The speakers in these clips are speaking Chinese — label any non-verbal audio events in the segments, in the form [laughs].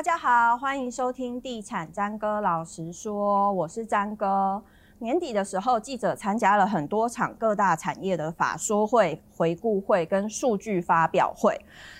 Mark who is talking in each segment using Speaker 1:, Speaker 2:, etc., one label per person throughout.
Speaker 1: 大家好，欢迎收听地产詹哥老实说，我是詹哥。年底的时候，记者参加了很多场各大产业的法说会、回顾会跟数据发表会。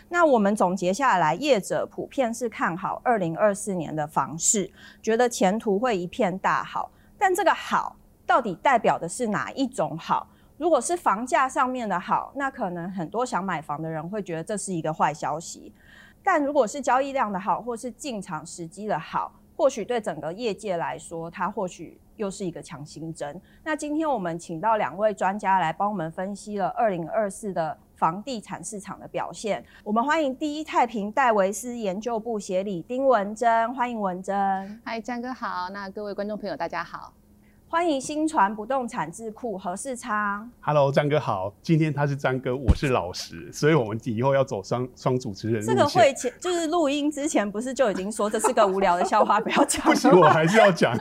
Speaker 1: 那我们总结下来，业者普遍是看好二零二四年的房市，觉得前途会一片大好。但这个好到底代表的是哪一种好？如果是房价上面的好，那可能很多想买房的人会觉得这是一个坏消息。但如果是交易量的好，或是进场时机的好，或许对整个业界来说，它或许又是一个强心针。那今天我们请到两位专家来帮我们分析了二零二四的房地产市场的表现。我们欢迎第一太平戴维斯研究部协理丁文珍，欢迎文珍。
Speaker 2: 嗨，詹哥好，那各位观众朋友大家好。
Speaker 1: 欢迎新传不动产智库何世昌。
Speaker 3: Hello，张哥好。今天他是张哥，我是老实，所以我们以后要走双双主持人。
Speaker 1: 这个会前就是录音之前，不是就已经说这是个无聊的笑话，不要讲。
Speaker 3: 不行，我还是要讲。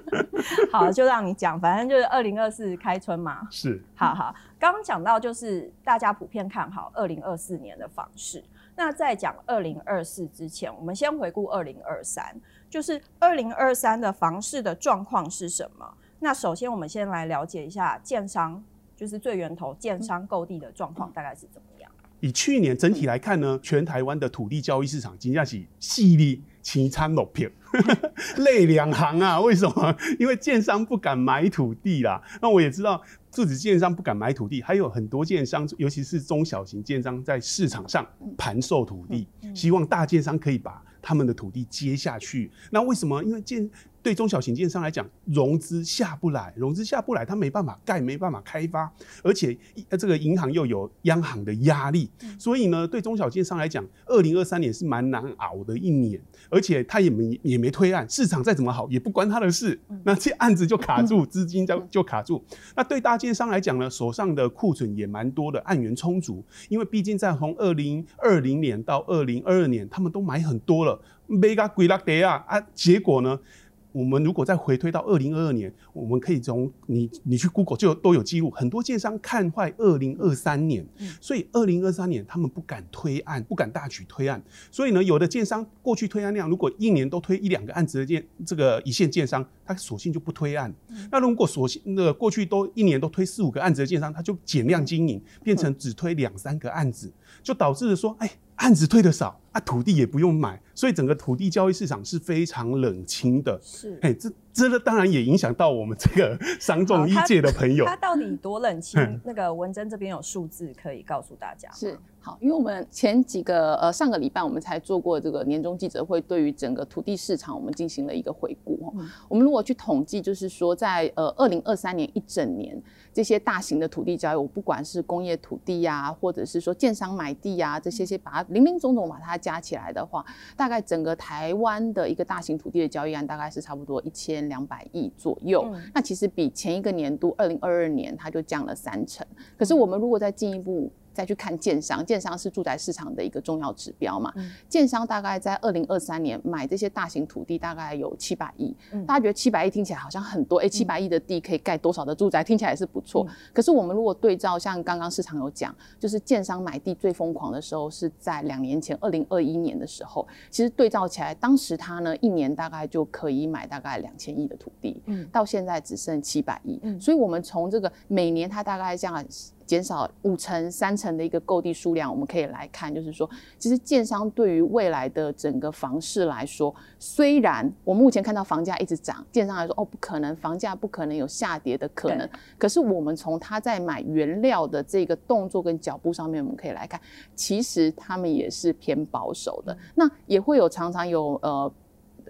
Speaker 3: [laughs]
Speaker 1: 好，就让你讲，反正就是二零二四开春嘛。
Speaker 3: 是。
Speaker 1: 好好，刚刚讲到就是大家普遍看好二零二四年的房市。那在讲二零二四之前，我们先回顾二零二三，就是二零二三的房市的状况是什么？那首先，我们先来了解一下建商，就是最源头建商购地的状况大概是怎么样？
Speaker 3: 以去年整体来看呢，全台湾的土地交易市场真的是犀利，凄惨落片，[laughs] 泪两行啊！为什么？因为建商不敢买土地啦。那我也知道，不止建商不敢买土地，还有很多建商，尤其是中小型建商，在市场上盘售土地，希望大建商可以把他们的土地接下去。那为什么？因为建对中小型建商来讲，融资下不来，融资下不来，他没办法盖，没办法开发，而且这个银行又有央行的压力，所以呢，对中小建商来讲，二零二三年是蛮难熬的一年，而且他也没也没推案，市场再怎么好也不关他的事，那这案子就卡住，[laughs] 资金就就卡住。那对大建商来讲呢，手上的库存也蛮多的，案源充足，因为毕竟在从二零二零年到二零二二年，他们都买很多了，没个鬼拉得啊啊，结果呢？我们如果再回推到二零二二年，我们可以从你你去 Google 就都有记录，很多建商看坏二零二三年，所以二零二三年他们不敢推案，不敢大举推案，所以呢，有的建商过去推案量如果一年都推一两个案子的建这个一线建商，他索性就不推案。那如果索性那个过去都一年都推四五个案子的建商，他就减量经营，变成只推两三个案子，就导致说，哎。案子退的少啊，土地也不用买，所以整个土地交易市场是非常冷清的。是，哎，这这个当然也影响到我们这个商众一界的朋友。
Speaker 1: 他到底多冷清？那个文珍这边有数字可以告诉大家。
Speaker 2: 是。好，因为我们前几个呃上个礼拜我们才做过这个年终记者会，对于整个土地市场我们进行了一个回顾。嗯、我们如果去统计，就是说在呃二零二三年一整年这些大型的土地交易，我不管是工业土地呀、啊，或者是说建商买地呀、啊，这些些把它零零总总把它加起来的话，大概整个台湾的一个大型土地的交易案大概是差不多一千两百亿左右。嗯、那其实比前一个年度二零二二年它就降了三成。可是我们如果再进一步再去看建商，建商是住宅市场的一个重要指标嘛。嗯、建商大概在二零二三年买这些大型土地，大概有七百亿。嗯、大家觉得七百亿听起来好像很多，哎、欸，七百亿的地可以盖多少的住宅？听起来也是不错。嗯、可是我们如果对照，像刚刚市场有讲，就是建商买地最疯狂的时候是在两年前，二零二一年的时候。其实对照起来，当时他呢一年大概就可以买大概两千亿的土地，嗯，到现在只剩七百亿。嗯，所以我们从这个每年他大概这样。减少五成、三成的一个购地数量，我们可以来看，就是说，其实建商对于未来的整个房市来说，虽然我目前看到房价一直涨，建商来说，哦，不可能，房价不可能有下跌的可能。可是我们从他在买原料的这个动作跟脚步上面，我们可以来看，其实他们也是偏保守的。那也会有常常有呃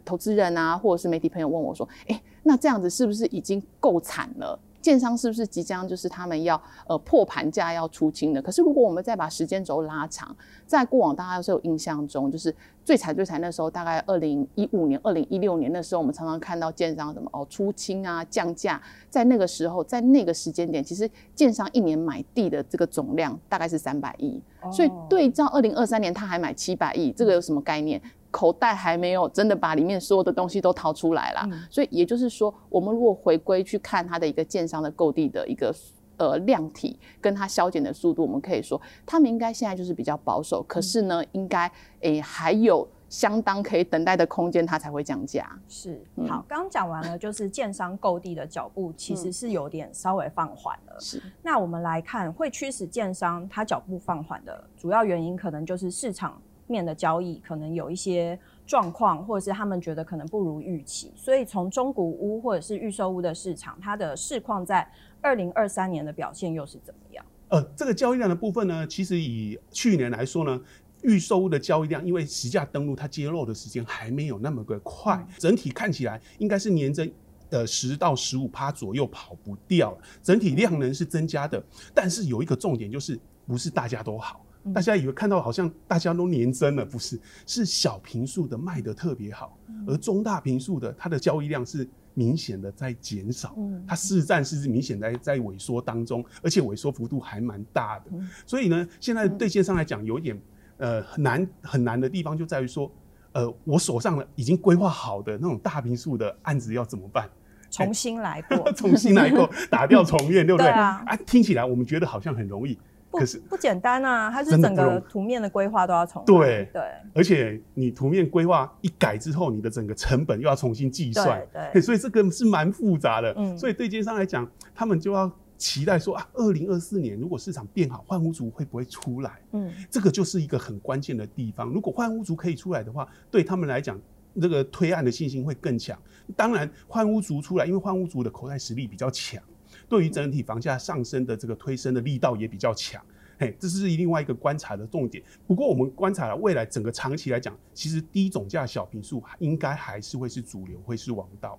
Speaker 2: 投资人啊，或者是媒体朋友问我说，哎，那这样子是不是已经够惨了？建商是不是即将就是他们要呃破盘价要出清的？可是如果我们再把时间轴拉长，在过往大家都是有印象中，就是最惨最惨那时候，大概二零一五年、二零一六年那时候，我们常常看到建商什么哦出清啊降价，在那个时候，在那个时间点，其实建商一年买地的这个总量大概是三百亿，所以对照二零二三年他还买七百亿，这个有什么概念？口袋还没有真的把里面所有的东西都掏出来了，嗯、所以也就是说，我们如果回归去看它的一个建商的购地的一个呃量体，跟它削减的速度，我们可以说他们应该现在就是比较保守，可是呢，应该诶还有相当可以等待的空间，它才会降价。
Speaker 1: 是，好，刚刚讲完了，就是建商购地的脚步其实是有点稍微放缓了。
Speaker 2: 是，
Speaker 1: 那我们来看，会驱使建商它脚步放缓的主要原因，可能就是市场面的交易可能有一些状况，或者是他们觉得可能不如预期。所以从中古屋或者是预售屋的市场，它的市况在二零二三年的表现又是怎么样？
Speaker 3: 呃，这个交易量的部分呢，其实以去年来说呢，预售屋的交易量，因为实价登录它揭露的时间还没有那么的快，嗯、整体看起来应该是年增呃十到十五趴左右跑不掉，整体量能是增加的。但是有一个重点就是，不是大家都好，大家以为看到好像大家都年增了，不是，是小平数的卖得特别好，而中大平数的它的交易量是。明显的在减少，它市占是明显在在萎缩当中，而且萎缩幅度还蛮大的。所以呢，现在对线上来讲有一点呃很难很难的地方就在于说，呃，我手上已经规划好的那种大平数的案子要怎么办？
Speaker 1: 重新来过，[laughs]
Speaker 3: 重新来过，打掉重练，对不对？[laughs] 对
Speaker 1: 啊，
Speaker 3: 啊，听起来我们觉得好像很容易。
Speaker 1: 可是不简单啊！它是整个图面的规划都要重
Speaker 3: 对
Speaker 1: 对，
Speaker 3: 而且你图面规划一改之后，你的整个成本又要重新计算，
Speaker 1: 对，[laughs]
Speaker 3: 所以这个是蛮复杂的。嗯，所以对接商来讲，他们就要期待说啊，二零二四年如果市场变好，换屋族会不会出来？嗯，这个就是一个很关键的地方。如果换屋族可以出来的话，对他们来讲，这个推案的信心会更强。当然，换屋族出来，因为换屋族的口袋实力比较强。对于整体房价上升的这个推升的力道也比较强，嘿，这是另外一个观察的重点。不过我们观察了未来整个长期来讲，其实低总价小平数应该还是会是主流，会是王道。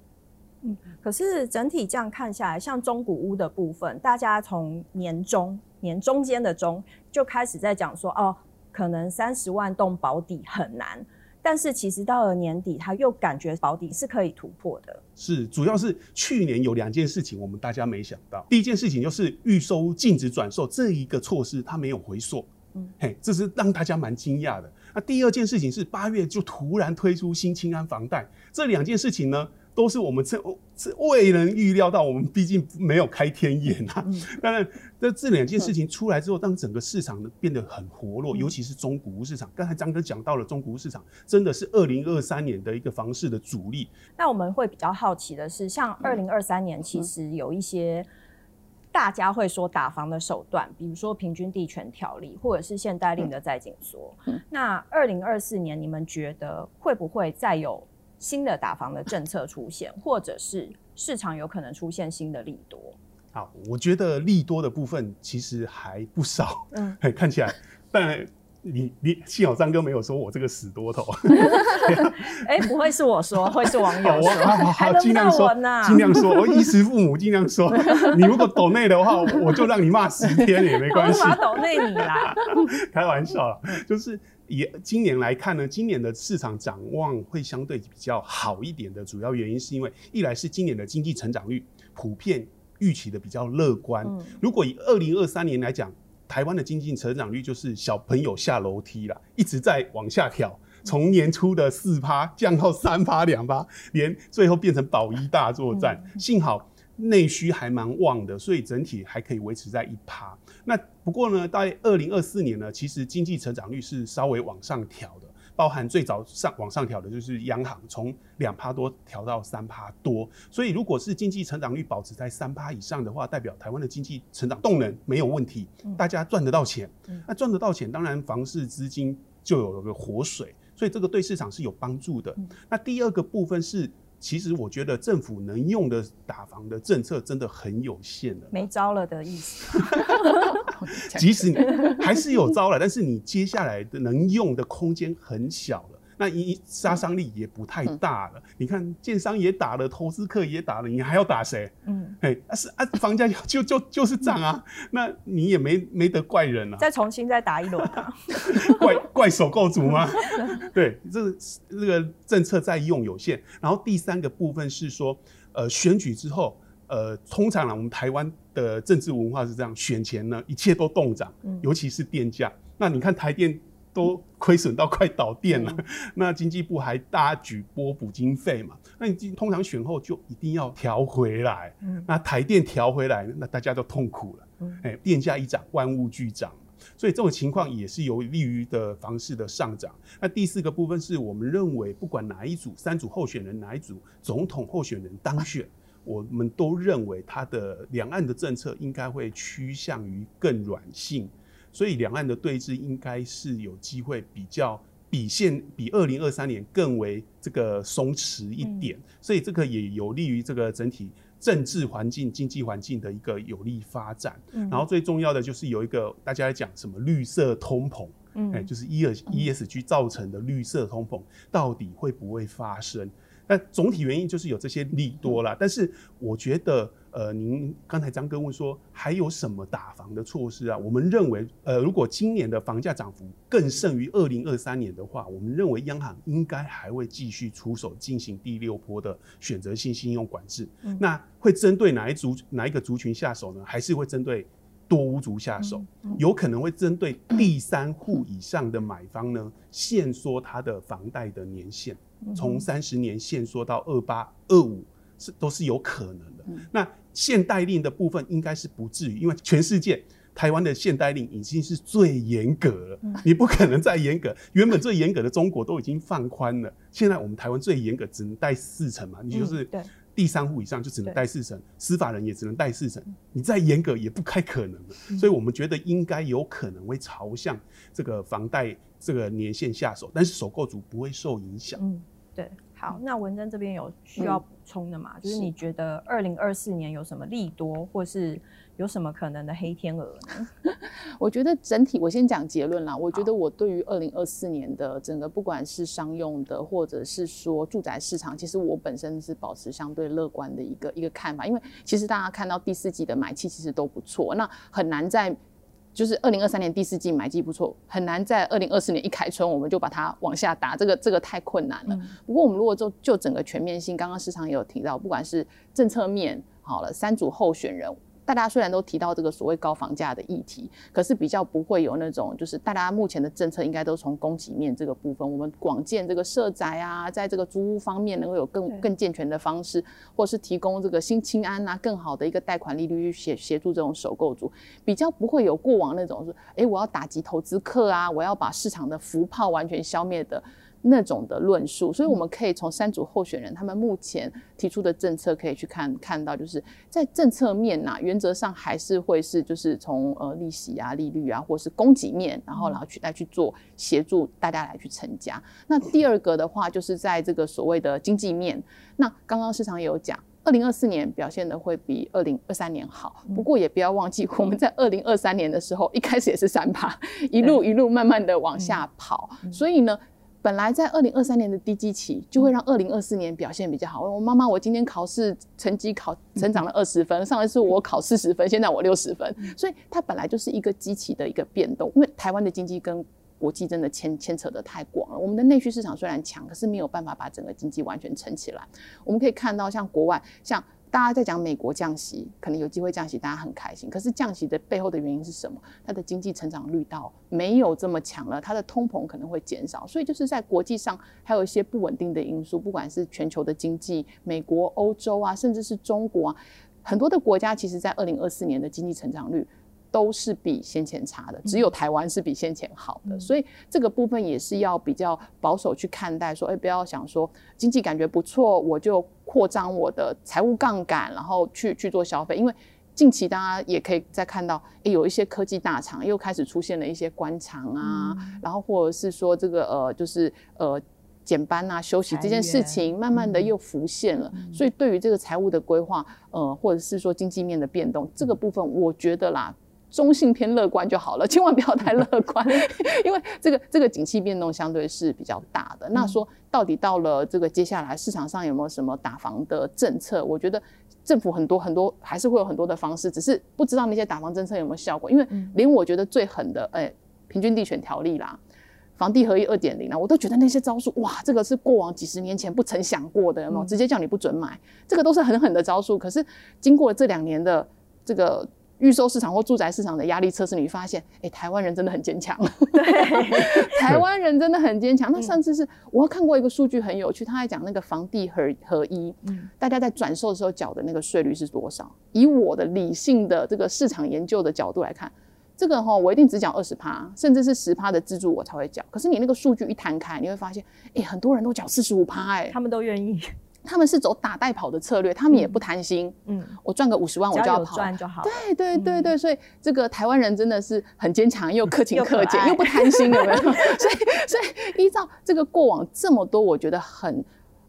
Speaker 1: 嗯，可是整体这样看下来，像中古屋的部分，大家从年中年中间的中就开始在讲说，哦，可能三十万栋保底很难。但是其实到了年底，他又感觉保底是可以突破的。
Speaker 3: 是，主要是去年有两件事情，我们大家没想到。第一件事情就是预收禁止转售这一个措施，它没有回溯。嗯，嘿，这是让大家蛮惊讶的。那第二件事情是八月就突然推出新清安房贷，这两件事情呢，都是我们这这未能预料到，我们毕竟没有开天眼啊。当然，这这两件事情出来之后，让整个市场呢变得很活络，尤其是中古屋市场。刚才张哥讲到了中古屋市场，真的是二零二三年的一个房市的主力。
Speaker 1: 那我们会比较好奇的是，像二零二三年，其实有一些大家会说打房的手段，比如说平均地权条例，或者是限贷令的再紧缩。那二零二四年，你们觉得会不会再有？新的打房的政策出现，或者是市场有可能出现新的利多。
Speaker 3: 好，我觉得利多的部分其实还不少。嗯，[laughs] 看起来，但你你幸好张哥没有说我这个死多头。[laughs]
Speaker 1: 哎、欸，不会是我说，会是网友 [laughs] 说。
Speaker 3: 好尽量说，尽量说，我衣食父母尽量说。你如果抖内的话，我就让你骂十天也没关系。
Speaker 1: 我抖内你啦，
Speaker 3: 开玩笑啦，就是。以今年来看呢，今年的市场展望会相对比较好一点的主要原因，是因为一来是今年的经济成长率普遍预期的比较乐观。嗯、如果以二零二三年来讲，台湾的经济成长率就是小朋友下楼梯了，一直在往下跳，从年初的四趴降到三趴两趴，连最后变成保一大作战。嗯、幸好内需还蛮旺的，所以整体还可以维持在一趴。那不过呢，在二零二四年呢，其实经济成长率是稍微往上调的，包含最早上往上调的就是央行从两趴多调到三趴多，所以如果是经济成长率保持在三趴以上的话，代表台湾的经济成长动能没有问题，大家赚得到钱，那赚得到钱，当然房市资金就有了个活水，所以这个对市场是有帮助的。那第二个部分是。其实我觉得政府能用的打房的政策真的很有限了，
Speaker 1: 没招了的意思。[laughs]
Speaker 3: 即使你还是有招了，但是你接下来的能用的空间很小了。那一杀伤力也不太大了。嗯、你看，建商也打了，投资客也打了，你还要打谁？嗯，哎，是啊，房价就 [laughs] 就就是涨啊，嗯、那你也没没得怪人啊。
Speaker 1: 再重新再打一轮啊？[laughs]
Speaker 3: 怪怪首购族吗？[laughs] 对，这个这个政策在用有限。然后第三个部分是说，呃，选举之后，呃，通常呢，我们台湾的政治文化是这样，选前呢，一切都动涨，嗯、尤其是电价。那你看台电。都亏损到快倒店了，嗯、[laughs] 那经济部还大举拨补经费嘛？那你通常选后就一定要调回来，嗯、那台电调回来，那大家都痛苦了。哎、嗯，电价一涨，万物俱涨。所以这种情况也是有利于的房市的上涨。那第四个部分是我们认为，不管哪一组三组候选人，哪一组总统候选人当选，[laughs] 我们都认为他的两岸的政策应该会趋向于更软性，所以两岸的对峙应该是有机会比较比现比二零二三年更为这个松弛一点，所以这个也有利于这个整体。政治环境、经济环境的一个有利发展，嗯、然后最重要的就是有一个大家在讲什么绿色通膨，嗯，哎，就是 E 二 ESG 造成的绿色通膨到底会不会发生？那总体原因就是有这些利多啦，但是我觉得。呃，您刚才张哥问说还有什么打房的措施啊？我们认为，呃，如果今年的房价涨幅更胜于二零二三年的话，我们认为央行应该还会继续出手进行第六波的选择性信用管制。嗯、那会针对哪一族哪一个族群下手呢？还是会针对多屋族下手？嗯、有可能会针对第三户以上的买方呢，限缩他的房贷的年限，从三十年限缩到二八二五，是都是有可能的。嗯、那限贷令的部分应该是不至于，因为全世界台湾的限贷令已经是最严格了，你不可能再严格。原本最严格的中国都已经放宽了，现在我们台湾最严格只能贷四成嘛，你就是第三户以上就只能贷四成，司法人也只能贷四成，你再严格也不太可能了。所以我们觉得应该有可能会朝向这个房贷这个年限下手，但是首购族不会受影响。
Speaker 1: 嗯，对。好，那文珍这边有需要补充的吗？嗯、就是你觉得二零二四年有什么利多，或是有什么可能的黑天鹅呢？[laughs]
Speaker 2: 我觉得整体，我先讲结论啦。我觉得我对于二零二四年的整个，不管是商用的，或者是说住宅市场，其实我本身是保持相对乐观的一个一个看法。因为其实大家看到第四季的买气其实都不错，那很难在。就是二零二三年第四季买机不错，很难在二零二四年一开春我们就把它往下打，这个这个太困难了。嗯、不过我们如果就就整个全面性，刚刚市场也有提到，不管是政策面好了，三组候选人。大家虽然都提到这个所谓高房价的议题，可是比较不会有那种，就是大家目前的政策应该都从供给面这个部分，我们广建这个社宅啊，在这个租屋方面能够有更更健全的方式，或是提供这个新青安啊更好的一个贷款利率去协协助这种首购族，比较不会有过往那种说，哎，我要打击投资客啊，我要把市场的浮泡完全消灭的。那种的论述，所以我们可以从三组候选人他们目前提出的政策可以去看看到，就是在政策面呐、啊，原则上还是会是就是从呃利息啊、利率啊，或是供给面，然后然后去来去做协助大家来去成家。那第二个的话，就是在这个所谓的经济面，那刚刚市场也有讲，二零二四年表现的会比二零二三年好，不过也不要忘记我们在二零二三年的时候一开始也是三趴，一路一路慢慢的往下跑，所以呢。本来在二零二三年的低基期，就会让二零二四年表现比较好。我妈妈，我今天考试成绩考成长了二十分，上一次我考四十分，现在我六十分，所以它本来就是一个基期的一个变动。因为台湾的经济跟国际真的牵牵扯的太广了，我们的内需市场虽然强，可是没有办法把整个经济完全撑起来。我们可以看到，像国外，像。大家在讲美国降息，可能有机会降息，大家很开心。可是降息的背后的原因是什么？它的经济成长率到没有这么强了，它的通膨可能会减少，所以就是在国际上还有一些不稳定的因素，不管是全球的经济、美国、欧洲啊，甚至是中国啊，很多的国家其实在二零二四年的经济成长率。都是比先前差的，只有台湾是比先前好的，嗯、所以这个部分也是要比较保守去看待。说，哎，不要想说经济感觉不错，我就扩张我的财务杠杆，然后去去做消费。因为近期大家也可以再看到，诶，有一些科技大厂又开始出现了一些关厂啊，嗯、然后或者是说这个呃，就是呃减班啊、休息这件事情，慢慢的又浮现了。嗯、所以对于这个财务的规划，呃，或者是说经济面的变动，这个部分我觉得啦。中性偏乐观就好了，[laughs] 千万不要太乐观，[laughs] 因为这个这个景气变动相对是比较大的。那说到底到了这个接下来市场上有没有什么打房的政策？我觉得政府很多很多还是会有很多的方式，只是不知道那些打房政策有没有效果。因为连我觉得最狠的，哎，平均地权条例啦，房地合一二点零啊，我都觉得那些招数，哇，这个是过往几十年前不曾想过的，有没有？直接叫你不准买，这个都是很狠的招数。可是经过这两年的这个。预售市场或住宅市场的压力测试，你发现，哎、欸，台湾人真的很坚强。对，[laughs] 台湾人真的很坚强。那上次是我看过一个数据很有趣，他还讲那个房地合合一，嗯，大家在转售的时候缴的那个税率是多少？以我的理性的这个市场研究的角度来看，这个哈，我一定只缴二十趴，甚至是十趴的资助我才会缴。可是你那个数据一摊开，你会发现，哎、欸，很多人都缴四十五趴，哎，
Speaker 1: 他们都愿意，
Speaker 2: 他们是走打带跑的策略，他们也不贪心，嗯，我赚个五十万我就要跑，
Speaker 1: 赚就好。
Speaker 2: 对对对对，所以这个台湾人真的是很坚强，[laughs] 又克勤克俭，又，又不贪心，有没有？[laughs] 所以所以依照这个过往这么多，我觉得很。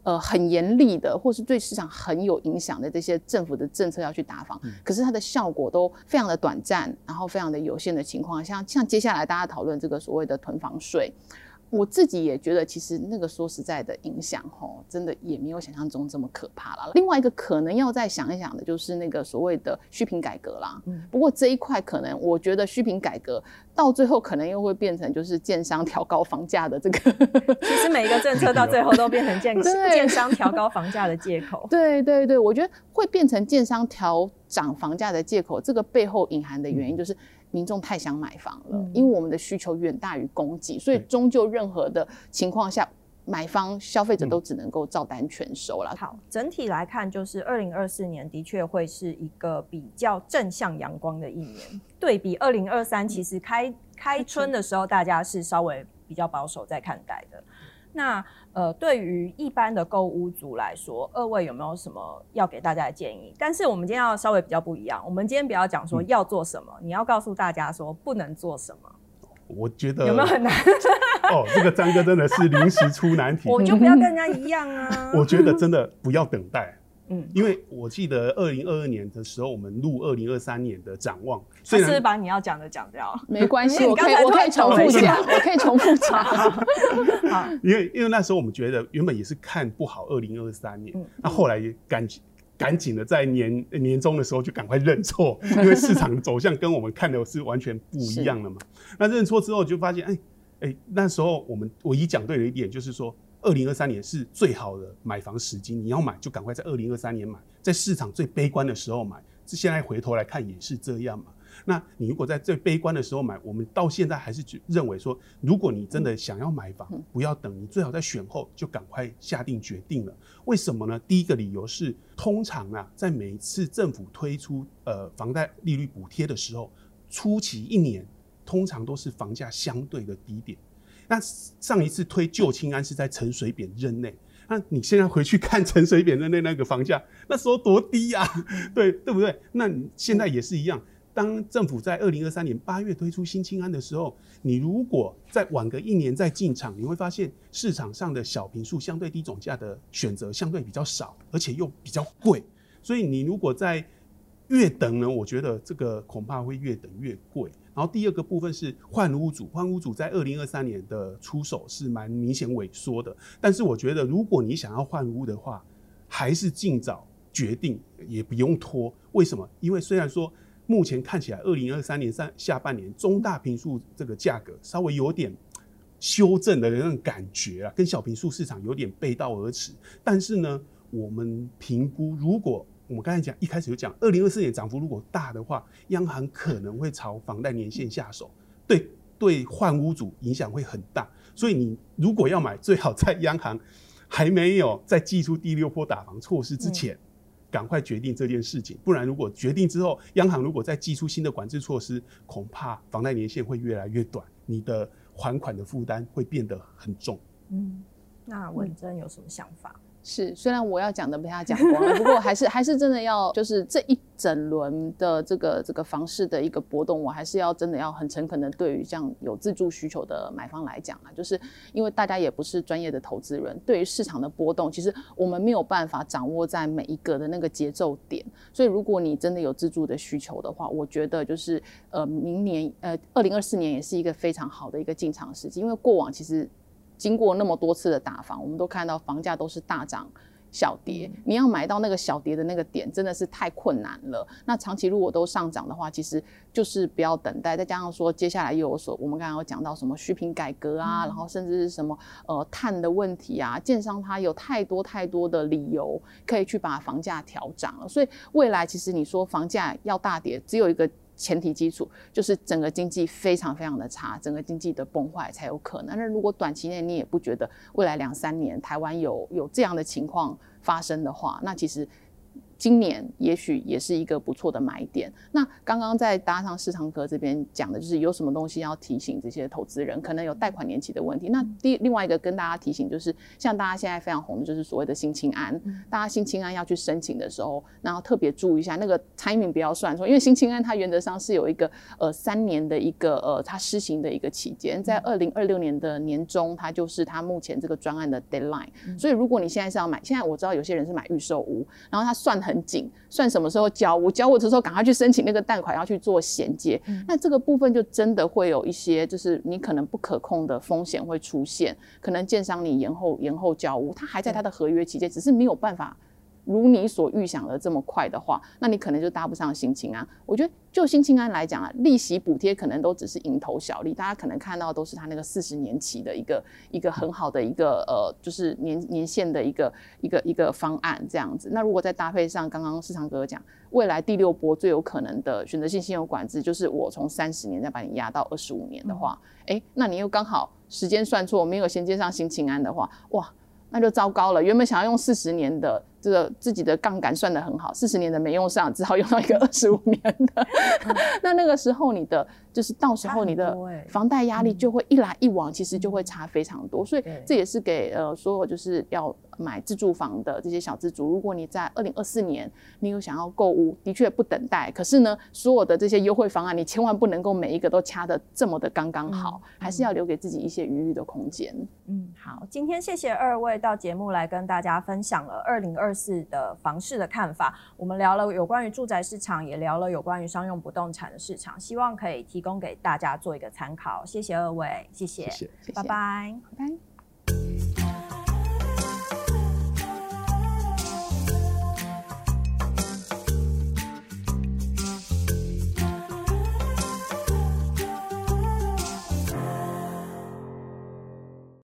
Speaker 2: 呃，很严厉的，或是对市场很有影响的这些政府的政策要去打防，嗯、可是它的效果都非常的短暂，然后非常的有限的情况，像像接下来大家讨论这个所谓的囤房税。我自己也觉得，其实那个说实在的影响，吼，真的也没有想象中这么可怕了。另外一个可能要再想一想的，就是那个所谓的虚坪改革啦。嗯。不过这一块可能，我觉得虚坪改革到最后可能又会变成就是建商调高房价的这个。[laughs]
Speaker 1: 其实每一个政策到最后都变成建 [laughs] 建商调高房价的借口。[laughs]
Speaker 2: 对对对，我觉得会变成建商调涨房价的借口。这个背后隐含的原因就是。民众太想买房了，嗯、因为我们的需求远大于供给，所以终究任何的情况下，买方消费者都只能够照单全收了。
Speaker 1: 嗯、好，整体来看，就是二零二四年的确会是一个比较正向阳光的一年。对比二零二三，其实开开春的时候，大家是稍微比较保守在看待的。那呃，对于一般的购物族来说，二位有没有什么要给大家的建议？但是我们今天要稍微比较不一样，我们今天不要讲说要做什么，嗯、你要告诉大家说不能做什么。
Speaker 3: 我觉得
Speaker 1: 有没有很难？[laughs]
Speaker 3: 哦，这个张哥真的是临时出难题。
Speaker 1: 我就不要跟人家一样啊。[laughs]
Speaker 3: 我觉得真的不要等待。嗯，因为我记得二零二二年的时候，我们录二零二三年的展望，
Speaker 1: 所以是把你要讲的讲掉，
Speaker 2: 没关系，我可以我可以重复讲，[laughs] 我可以重复讲。
Speaker 3: 好，因为因为那时候我们觉得原本也是看不好二零二三年，那、嗯、后来也赶紧赶紧的在年年终的时候就赶快认错，因为市场的走向跟我们看的是完全不一样的嘛。[laughs] 那认错之后就发现，哎、欸、哎、欸，那时候我们唯一讲对的一点就是说。二零二三年是最好的买房时机，你要买就赶快在二零二三年买，在市场最悲观的时候买。这现在回头来看也是这样嘛。那你如果在最悲观的时候买，我们到现在还是认为说，如果你真的想要买房，不要等，你最好在选后就赶快下定决定了。为什么呢？第一个理由是，通常啊，在每一次政府推出呃房贷利率补贴的时候，初期一年通常都是房价相对的低点。那上一次推旧青安是在陈水扁任内，那你现在回去看陈水扁任内那个房价，那时候多低呀？[laughs] 对对不对？那你现在也是一样。当政府在二零二三年八月推出新青安的时候，你如果再晚个一年再进场，你会发现市场上的小坪数相对低总价的选择相对比较少，而且又比较贵。所以你如果在越等呢，我觉得这个恐怕会越等越贵。然后第二个部分是换屋主，换屋主在二零二三年的出手是蛮明显萎缩的。但是我觉得，如果你想要换屋的话，还是尽早决定，也不用拖。为什么？因为虽然说目前看起来二零二三年上下半年中大平数这个价格稍微有点修正的那种感觉啊，跟小平数市场有点背道而驰。但是呢，我们评估如果我们刚才讲，一开始就讲，二零二四年涨幅如果大的话，央行可能会朝房贷年限下手，对对，换屋主影响会很大。所以你如果要买，最好在央行还没有在祭出第六波打房措施之前，赶快决定这件事情。不然，如果决定之后，央行如果再祭出新的管制措施，恐怕房贷年限会越来越短，你的还款的负担会变得很重。
Speaker 1: 嗯，那文珍有什么想法？
Speaker 2: 是，虽然我要讲的被他讲光了，不过还是还是真的要，就是这一整轮的这个这个房市的一个波动，我还是要真的要很诚恳的对于这样有自住需求的买方来讲啊，就是因为大家也不是专业的投资人，对于市场的波动，其实我们没有办法掌握在每一个的那个节奏点，所以如果你真的有自住的需求的话，我觉得就是呃明年呃二零二四年也是一个非常好的一个进场时机，因为过往其实。经过那么多次的打房，我们都看到房价都是大涨小跌。你要买到那个小跌的那个点，真的是太困难了。那长期如果都上涨的话，其实就是不要等待。再加上说，接下来又有所我们刚刚有讲到什么虚品改革啊，然后甚至是什么呃碳的问题啊，建商它有太多太多的理由可以去把房价调涨了。所以未来其实你说房价要大跌，只有一个。前提基础就是整个经济非常非常的差，整个经济的崩坏才有可能。那如果短期内你也不觉得未来两三年台湾有有这样的情况发生的话，那其实今年也许也是一个不错的买点。那刚刚在搭上市场哥这边讲的就是有什么东西要提醒这些投资人，可能有贷款年期的问题。那第另外一个跟大家提醒就是，像大家现在非常红的就是所谓的新青安，大家新青安要去申请的时候，然后特别注意一下那个 timing 不要算错，因为新青安它原则上是有一个呃三年的一个呃它施行的一个期间，在二零二六年的年中，它就是它目前这个专案的 deadline。所以如果你现在是要买，现在我知道有些人是买预售屋，然后他算很紧，算什么时候交我，交我的时候赶快去申请那个贷款，要去做衔接。那这个部分就真的会有一些，就是你可能不可控的风险会出现，可能建商你延后延后交物，他还在他的合约期间，只是没有办法。如你所预想的这么快的话，那你可能就搭不上新青安。我觉得就新青安来讲啊，利息补贴可能都只是蝇头小利，大家可能看到都是它那个四十年期的一个一个很好的一个呃，就是年年限的一个一个一个方案这样子。那如果再搭配上刚刚市场哥讲，未来第六波最有可能的选择性信用管制，就是我从三十年再把你压到二十五年的话，哎、那你又刚好时间算错，没有衔接上新青安的话，哇，那就糟糕了。原本想要用四十年的。这个自己的杠杆算得很好，四十年的没用上，只好用到一个 [laughs] 二十五年的。嗯、[laughs] 那那个时候你的就是到时候你的房贷压力就会一来一往，其实就会差非常多。所以这也是给呃所有就是要买自住房的这些小资族，如果你在二零二四年你有想要购物，的确不等待。可是呢，所有的这些优惠方案，你千万不能够每一个都掐的这么的刚刚好，嗯、还是要留给自己一些余裕的空间。
Speaker 1: 嗯，好，今天谢谢二位到节目来跟大家分享了二零二。四的房市的看法，我们聊了有关于住宅市场，也聊了有关于商用不动产的市场，希望可以提供给大家做一个参考。谢谢二位，谢谢，
Speaker 3: 谢谢，
Speaker 1: 拜拜，
Speaker 2: 拜拜。